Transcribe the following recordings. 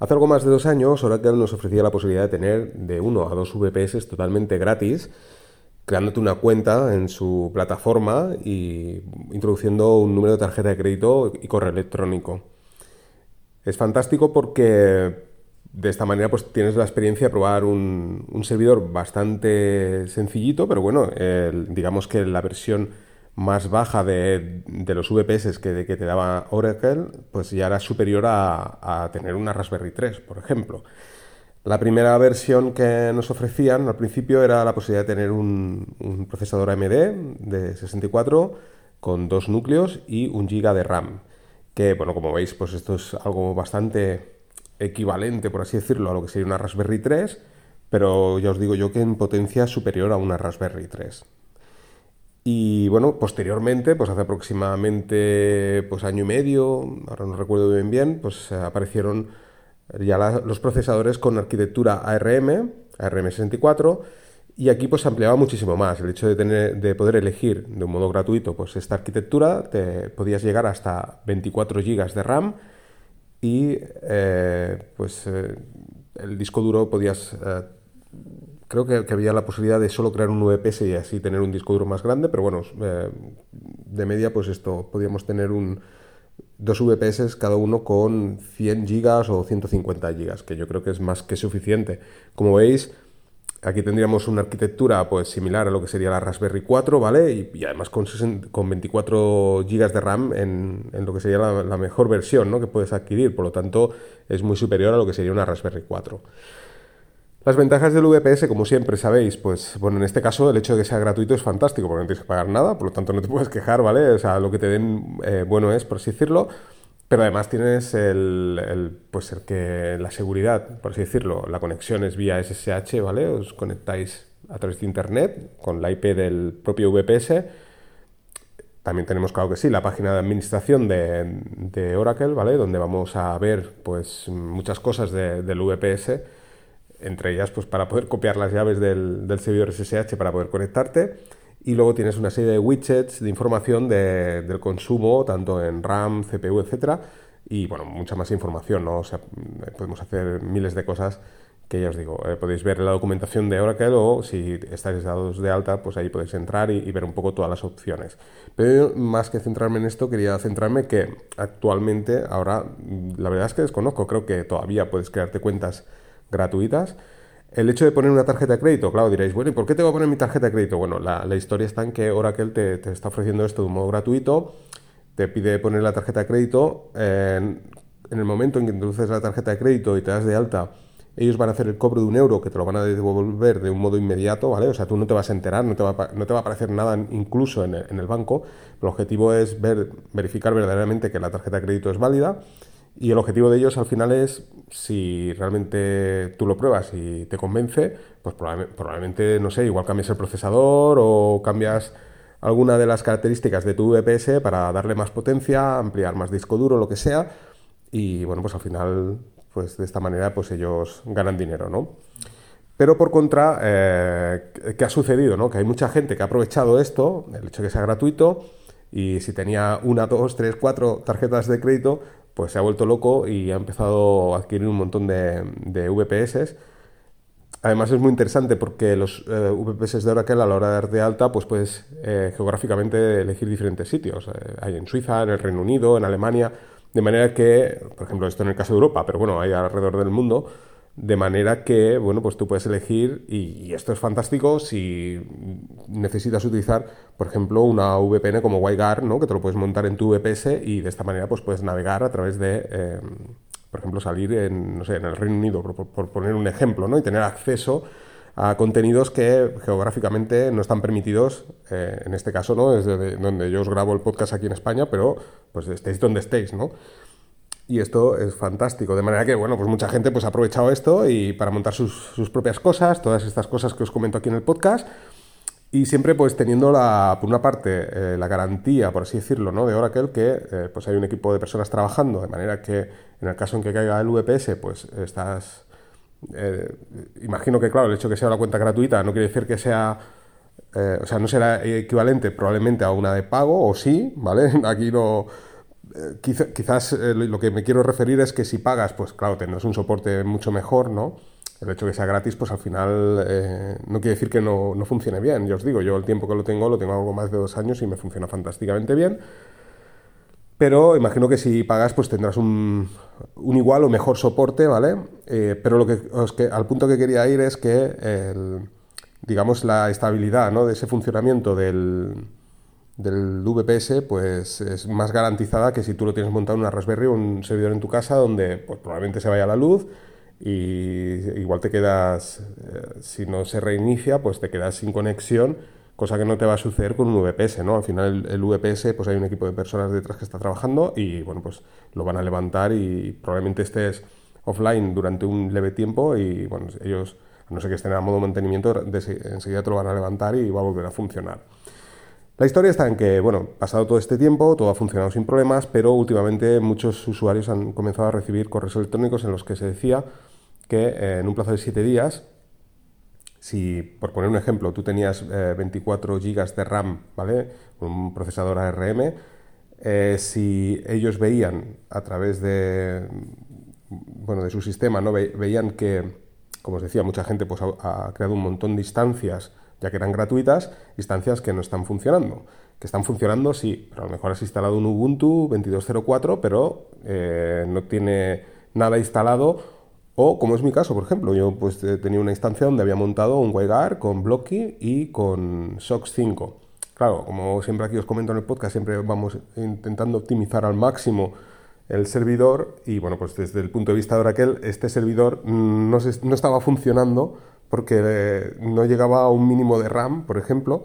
Hace algo más de dos años, Oracle nos ofrecía la posibilidad de tener de uno a dos VPS totalmente gratis, creándote una cuenta en su plataforma y introduciendo un número de tarjeta de crédito y correo electrónico. Es fantástico porque de esta manera pues tienes la experiencia de probar un, servidor bastante sencillito, pero bueno, digamos que la versión más baja de, los VPS que, que, te daba Oracle, pues ya era superior a, tener una Raspberry 3, por ejemplo. La primera versión que nos ofrecían al principio era la posibilidad de tener un, procesador AMD de 64 con dos núcleos y un giga de RAM. Que, bueno, como veis, pues esto es algo bastante equivalente, por así decirlo, a lo que sería una Raspberry 3, pero ya os digo yo que en potencia superior a una Raspberry 3. Y bueno, posteriormente, pues hace aproximadamente pues año y medio, ahora no recuerdo bien bien, pues aparecieron ya los procesadores con arquitectura ARM, ARM64, y aquí pues se ampliaba muchísimo más. El hecho de, tener, de poder elegir de un modo gratuito pues esta arquitectura, te podías llegar hasta 24 GB de RAM y eh, pues eh, el disco duro podías eh, creo que, había la posibilidad de solo crear un VPS y así tener un disco duro más grande, pero bueno, eh, de media pues esto, podíamos tener un, dos VPS cada uno con 100 gigas o 150 gigas, que yo creo que es más que suficiente. Como veis, aquí tendríamos una arquitectura pues similar a lo que sería la Raspberry 4, ¿vale? Y, además con, con 24 gigas de RAM en, lo que sería la, la, mejor versión ¿no? que puedes adquirir, por lo tanto es muy superior a lo que sería una Raspberry 4. Las ventajas del VPS, como siempre sabéis, pues bueno, en este caso el hecho de que sea gratuito es fantástico, porque no tienes que pagar nada, por lo tanto no te puedes quejar, ¿vale? O sea, lo que te den eh, bueno es, por así decirlo, pero además tienes el, pues el que la seguridad, por así decirlo, la conexión es vía SSH, ¿vale? Os conectáis a través de internet con la IP del propio VPS. También tenemos, claro que sí, la página de administración de, Oracle, ¿vale? Donde vamos a ver pues muchas cosas del VPS entre ellas pues para poder copiar las llaves del, servidor SSH para poder conectarte y luego tienes una serie de widgets de información del consumo tanto en RAM, CPU, etcétera y bueno, mucha más información, ¿no? O sea, podemos hacer miles de cosas que ya os digo, eh, podéis ver la documentación de Oracle o si estáis dados de alta, pues ahí podéis entrar y, ver un poco todas las opciones. Pero más que centrarme en esto, quería centrarme que actualmente, ahora, la verdad es que desconozco, creo que todavía puedes crearte cuentas gratuitas. El hecho de poner una tarjeta de crédito, claro, diréis, bueno, ¿y por qué tengo que poner mi tarjeta de crédito? Bueno, la, historia está en que Oracle te, está ofreciendo esto de un modo gratuito, te pide poner la tarjeta de crédito, en, el momento en que introduces la tarjeta de crédito y te das de alta, ellos van a hacer el cobro de un euro que te lo van a devolver de un modo inmediato, ¿vale? O sea, tú no te vas a enterar, no te va a, no te va a aparecer nada incluso en el, en el banco. El objetivo es ver, verificar verdaderamente que la tarjeta de crédito es válida y el objetivo de ellos al final es, si realmente tú lo pruebas y te convence, pues probablemente, no sé, igual cambias el procesador o cambias alguna de las características de tu VPS para darle más potencia, ampliar más disco duro, lo que sea. Y bueno, pues al final, pues de esta manera, pues ellos ganan dinero, ¿no? Pero por contra, eh, ¿qué ha sucedido? No? Que hay mucha gente que ha aprovechado esto, el hecho de que sea gratuito, y si tenía una, dos, tres, cuatro tarjetas de crédito, pues se ha vuelto loco y ha empezado a adquirir un montón de, VPS. Además es muy interesante porque los eh, VPS de Oracle a la hora de de alta, pues puedes eh, geográficamente elegir diferentes sitios. Eh, hay en Suiza, en el Reino Unido, en Alemania, de manera que, por ejemplo, esto en el caso de Europa, pero bueno, hay alrededor del mundo, de manera que, bueno, pues tú puedes elegir, y, esto es fantástico si necesitas utilizar, por ejemplo, una VPN como WireGuard, ¿no? que te lo puedes montar en tu VPS y de esta manera pues puedes navegar a través de, eh, por ejemplo, salir en, no sé, en el Reino Unido, por, poner un ejemplo, ¿no? y tener acceso a contenidos que geográficamente no están permitidos, eh, en este caso, ¿no? desde donde yo os grabo el podcast aquí en España, pero pues estéis donde estéis, ¿no? Y esto es fantástico. De manera que, bueno, pues mucha gente pues, ha aprovechado esto y para montar sus, propias cosas, todas estas cosas que os comento aquí en el podcast. Y siempre pues teniendo la, por una parte eh, la garantía, por así decirlo, ¿no? de Oracle que eh, pues hay un equipo de personas trabajando, de manera que en el caso en que caiga el VPS, pues estás... Eh, imagino que, claro, el hecho de que sea una cuenta gratuita no quiere decir que sea... o sea, no será equivalente probablemente a una de pago, o sí, ¿vale? Aquí no quizás lo que me quiero referir es que si pagas, pues claro, tendrás un soporte mucho mejor, ¿no? El hecho de que sea gratis, pues al final no quiere decir que no, no, funcione bien. Yo os digo, yo el tiempo que lo tengo, lo tengo algo más de dos años y me funciona fantásticamente bien. Pero imagino que si pagas, pues tendrás un, un igual o mejor soporte, ¿vale? Eh, pero lo que, que, al punto que quería ir es que, digamos, la estabilidad ¿no? de ese funcionamiento del, del VPS, pues es más garantizada que si tú lo tienes montado en una Raspberry o un servidor en tu casa donde pues, probablemente se vaya la luz y igual te quedas, eh, si no se reinicia, pues te quedas sin conexión cosa que no te va a suceder con un VPS, ¿no? Al final el, VPS, pues hay un equipo de personas detrás que está trabajando y, bueno, pues lo van a levantar y probablemente estés offline durante un leve tiempo y, bueno, ellos, no sé que estén a modo mantenimiento, enseguida te lo van a levantar y va a volver a funcionar. La historia está en que, bueno, pasado todo este tiempo, todo ha funcionado sin problemas, pero últimamente muchos usuarios han comenzado a recibir correos electrónicos en los que se decía que eh, en un plazo de 7 días si, por poner un ejemplo, tú tenías 24 eh, GB de RAM, ¿vale? Un procesador ARM, eh, si ellos veían a través de, bueno, de su sistema, ¿no? veían que, como os decía, mucha gente pues, ha, creado un montón de instancias, ya que eran gratuitas, instancias que no están funcionando. Que están funcionando, sí, pero a lo mejor has instalado un Ubuntu 22.04, pero eh, no tiene nada instalado o como es mi caso, por ejemplo, yo pues eh, tenía una instancia donde había montado un WireGuard con Blocky y con SOX 5. Claro, como siempre aquí os comento en el podcast, siempre vamos intentando optimizar al máximo el servidor y bueno, pues desde el punto de vista de Oracle, este servidor no, no estaba funcionando porque eh, no llegaba a un mínimo de RAM, por ejemplo,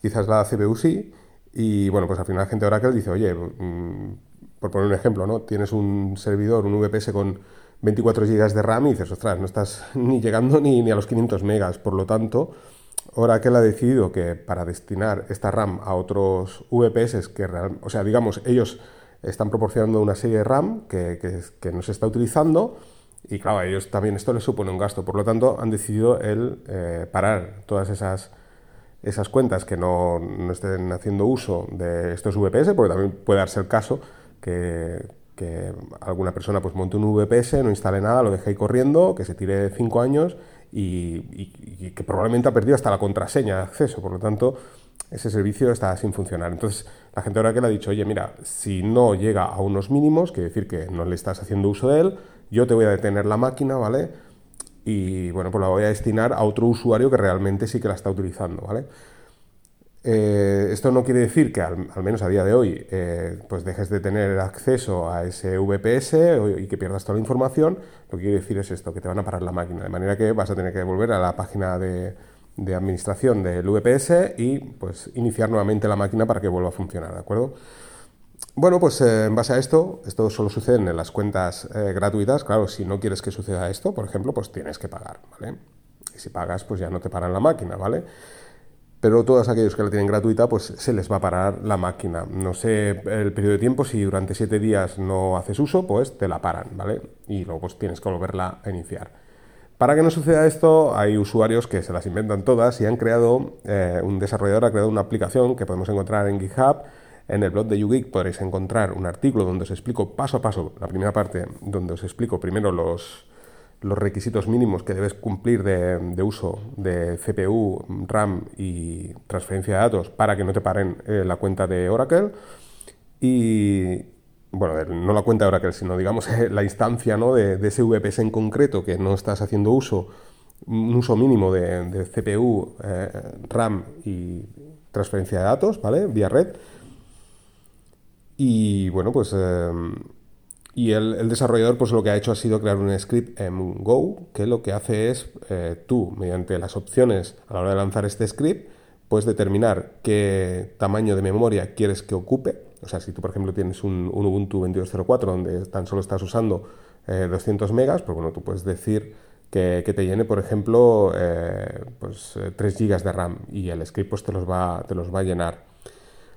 quizás la CPU sí, y bueno, pues al final la gente de Oracle dice, oye, mm, por poner un ejemplo, ¿no? Tienes un servidor, un VPS con 24 GB de RAM y dices, ostras, no estás ni llegando ni, a los 500 megas. Por lo tanto, Oracle ha decidido que para destinar esta RAM a otros VPS, que o sea, digamos, ellos están proporcionando una serie de RAM que, que, no se está utilizando y claro, a ellos también esto les supone un gasto. Por lo tanto, han decidido el eh, parar todas esas, esas cuentas que no, no estén haciendo uso de estos VPS, porque también puede darse el caso que que alguna persona pues monte un VPS, no instale nada, lo deje ahí corriendo, que se tire cinco años y, que probablemente ha perdido hasta la contraseña de acceso. Por lo tanto, ese servicio está sin funcionar. Entonces, la gente ahora que le ha dicho, oye, mira, si no llega a unos mínimos, quiere decir que no le estás haciendo uso de él, yo te voy a detener la máquina, ¿vale? Y bueno, pues la voy a destinar a otro usuario que realmente sí que la está utilizando, ¿vale? Eh, esto no quiere decir que al, menos a día de hoy eh, pues dejes de tener acceso a ese VPS y que pierdas toda la información. Lo que quiere decir es esto, que te van a parar la máquina, de manera que vas a tener que volver a la página de, administración del VPS y pues iniciar nuevamente la máquina para que vuelva a funcionar, ¿de acuerdo? Bueno, pues eh, en base a esto, esto solo sucede en las cuentas gratuitas. Claro, si no quieres que suceda esto, por ejemplo, pues tienes que pagar, ¿vale? Y si pagas, pues ya no te paran la máquina, ¿vale? pero todos aquellos que la tienen gratuita, pues se les va a parar la máquina. No sé el periodo de tiempo, si durante siete días no haces uso, pues te la paran, ¿vale? Y luego pues tienes que volverla a iniciar. Para que no suceda esto, hay usuarios que se las inventan todas y han creado, eh, un desarrollador ha creado una aplicación que podemos encontrar en GitHub. En el blog de YouGeek podréis encontrar un artículo donde os explico paso a paso, la primera parte, donde os explico primero los, los requisitos mínimos que debes cumplir de, uso de CPU, RAM y transferencia de datos para que no te paren eh, la cuenta de Oracle. Y, bueno, no la cuenta de Oracle, sino digamos la instancia ¿no? de, ese VPS en concreto que no estás haciendo uso, un uso mínimo de, CPU, eh, RAM y transferencia de datos, ¿vale? Vía red. Y bueno, pues... Eh, y el, desarrollador pues lo que ha hecho ha sido crear un script en Go que lo que hace es eh, tú, mediante las opciones a la hora de lanzar este script, puedes determinar qué tamaño de memoria quieres que ocupe. O sea, si tú, por ejemplo, tienes un, Ubuntu 22.04 donde tan solo estás usando 200 eh, megas, pues bueno, tú puedes decir que, te llene, por ejemplo, eh, pues 3 gigas de RAM y el script pues te los va, te los va a llenar.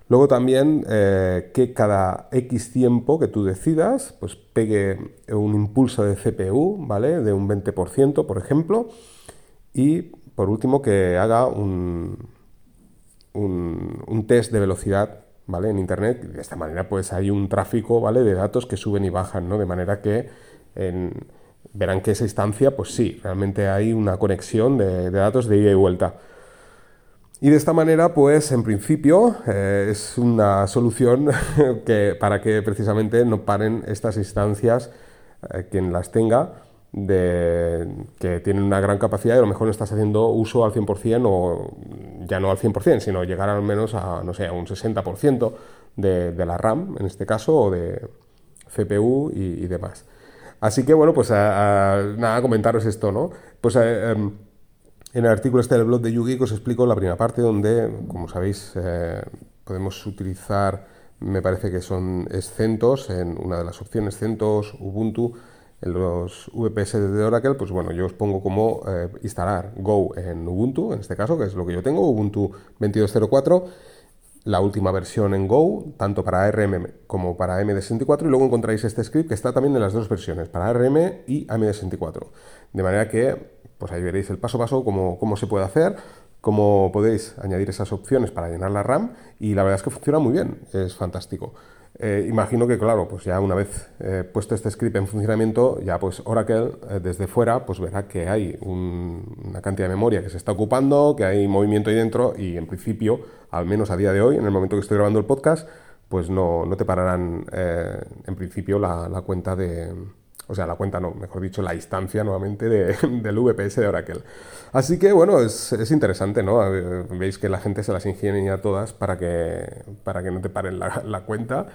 Luego también eh, que cada X tiempo que tú decidas, pues pegue un impulso de CPU, ¿vale? De un 20%, por ejemplo. Y por último, que haga un, un, test de velocidad ¿vale? En Internet. De esta manera, pues hay un tráfico, ¿vale? De datos que suben y bajan, ¿no? De manera que verán que esa instancia, pues sí, realmente hay una conexión de, datos de ida y vuelta. Y de esta manera, pues en principio eh, es una solución que, para que precisamente no paren estas instancias, eh, quien las tenga, de, que tienen una gran capacidad y a lo mejor no estás haciendo uso al 100% o ya no al 100%, sino llegar al menos a, no sé, a un 60% de, de, la RAM, en este caso, o de CPU y, demás. Así que bueno, pues nada, comentaros esto, ¿no? Pues em, en el artículo este del blog de Yugi os explico la primera parte donde, como sabéis, eh, podemos utilizar, me parece que son CentOS, en una de las opciones CentOS, Ubuntu, en los VPS de Oracle, pues bueno, yo os pongo como eh, instalar Go en Ubuntu, en este caso, que es lo que yo tengo, Ubuntu 22.04, la última versión en Go, tanto para ARM como para AMD64, y luego encontráis este script que está también en las dos versiones, para ARM y AMD64. De manera que, pues ahí veréis el paso a paso, cómo, cómo se puede hacer, cómo podéis añadir esas opciones para llenar la RAM, y la verdad es que funciona muy bien, es fantástico. Eh, imagino que, claro, pues ya una vez eh, puesto este script en funcionamiento, ya pues Oracle eh, desde fuera pues verá que hay una cantidad de memoria que se está ocupando, que hay movimiento ahí dentro y en principio, al menos a día de hoy, en el momento que estoy grabando el podcast, pues no, te pararán en principio la cuenta de, o sea, la cuenta no, mejor dicho, la instancia nuevamente del VPS de Oracle. Así que bueno, es, interesante, ¿no? Veis que la gente se las ingenia todas para que, para que no te paren la, cuenta.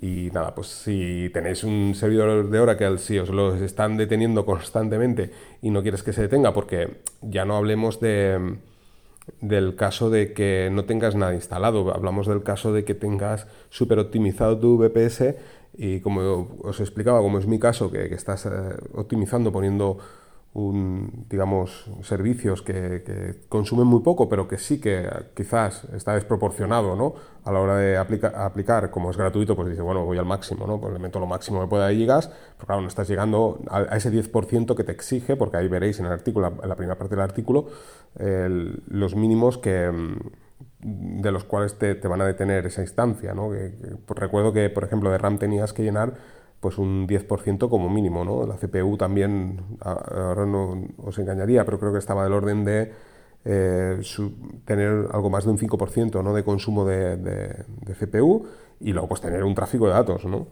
Y nada, pues si tenéis un servidor de Oracle, si os lo están deteniendo constantemente y no quieres que se detenga, porque ya no hablemos de del caso de que no tengas nada instalado, hablamos del caso de que tengas súper optimizado tu VPS y como os explicaba, como es mi caso, que, estás eh, optimizando poniendo un, digamos, servicios que, consumen muy poco, pero que sí que quizás está desproporcionado, ¿no? A la hora de aplicar, como es gratuito, pues dice, bueno, voy al máximo, ¿no? Pues le meto lo máximo que pueda de gigas, pero claro, no estás llegando a, ese 10% que te exige, porque ahí veréis en el artículo, en la primera parte del artículo, los mínimos que de los cuales te, van a detener esa instancia. ¿no? Pues recuerdo que, por ejemplo, de RAM tenías que llenar pues un 10% como mínimo. ¿no? La CPU también, ahora no os engañaría, pero creo que estaba del orden de eh, tener algo más de un 5% ¿no? de consumo de, de, CPU y luego pues tener un tráfico de datos. ¿no?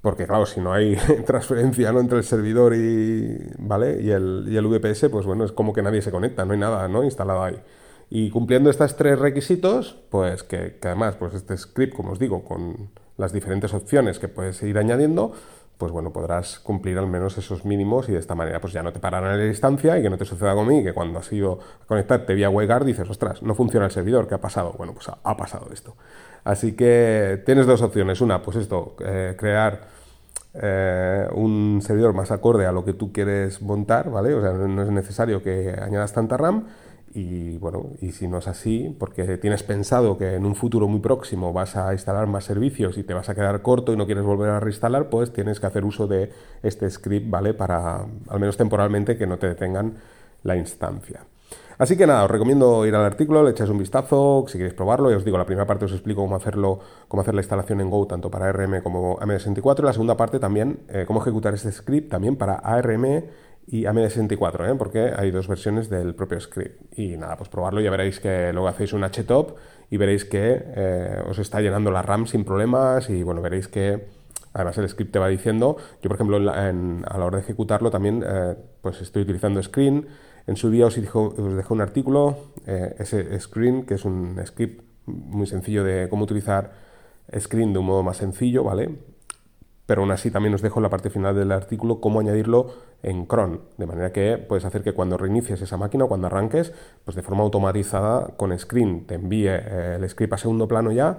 Porque claro, si no hay transferencia ¿no? entre el servidor y, ¿vale? y, el, y el VPS, pues bueno, es como que nadie se conecta, no hay nada ¿no? instalado ahí. Y cumpliendo estos tres requisitos, pues que, además, pues este script, como os digo, con las diferentes opciones que puedes ir añadiendo, pues bueno, podrás cumplir al menos esos mínimos y de esta manera pues ya no te pararán en la distancia y que no te suceda mí, que cuando has ido a conectarte vía WebGuard dices, ostras, no funciona el servidor, ¿qué ha pasado? Bueno, pues ha, pasado esto. Así que tienes dos opciones. Una, pues esto, eh, crear eh, un servidor más acorde a lo que tú quieres montar, ¿vale? O sea, no es necesario que añadas tanta RAM y bueno, y si no es así, porque tienes pensado que en un futuro muy próximo vas a instalar más servicios y te vas a quedar corto y no quieres volver a reinstalar, pues tienes que hacer uso de este script, ¿vale? Para, al menos temporalmente, que no te detengan la instancia. Así que nada, os recomiendo ir al artículo, le echáis un vistazo, si queréis probarlo, ya os digo, la primera parte os explico cómo hacerlo, cómo hacer la instalación en Go, tanto para ARM como AMD64, y la segunda parte también, eh, cómo ejecutar este script también para ARM y AMD64, ¿eh? porque hay dos versiones del propio script. Y nada, pues probarlo, ya veréis que luego hacéis un htop y veréis que eh, os está llenando la RAM sin problemas y bueno, veréis que además el script te va diciendo, yo por ejemplo a la hora de ejecutarlo también eh, pues estoy utilizando Screen, en su día os dejo, os dejo un artículo, ese Screen, que es un script muy sencillo de cómo utilizar Screen de un modo más sencillo, ¿vale? Pero aún así también os dejo en la parte final del artículo cómo añadirlo en cron, de manera que puedes hacer que cuando reinicies esa máquina o cuando arranques, pues de forma automatizada con screen te envíe eh, el script a segundo plano ya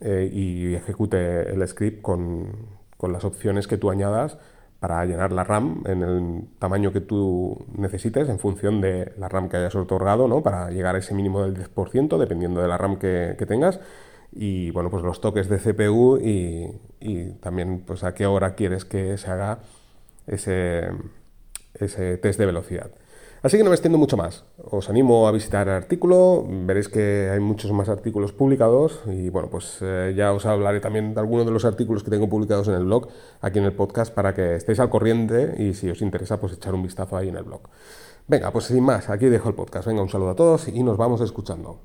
eh, y ejecute el script con, las opciones que tú añadas para llenar la RAM en el tamaño que tú necesites en función de la RAM que hayas otorgado, ¿no? para llegar a ese mínimo del 10%, dependiendo de la RAM que tengas y bueno, pues los toques de CPU y, también pues a qué hora quieres que se haga ese, ese test de velocidad. Así que no me extiendo mucho más. Os animo a visitar el artículo, veréis que hay muchos más artículos publicados y bueno, pues eh, ya os hablaré también de algunos de los artículos que tengo publicados en el blog, aquí en el podcast, para que estéis al corriente y si os interesa, pues echar un vistazo ahí en el blog. Venga, pues sin más, aquí dejo el podcast. Venga, un saludo a todos y nos vamos escuchando.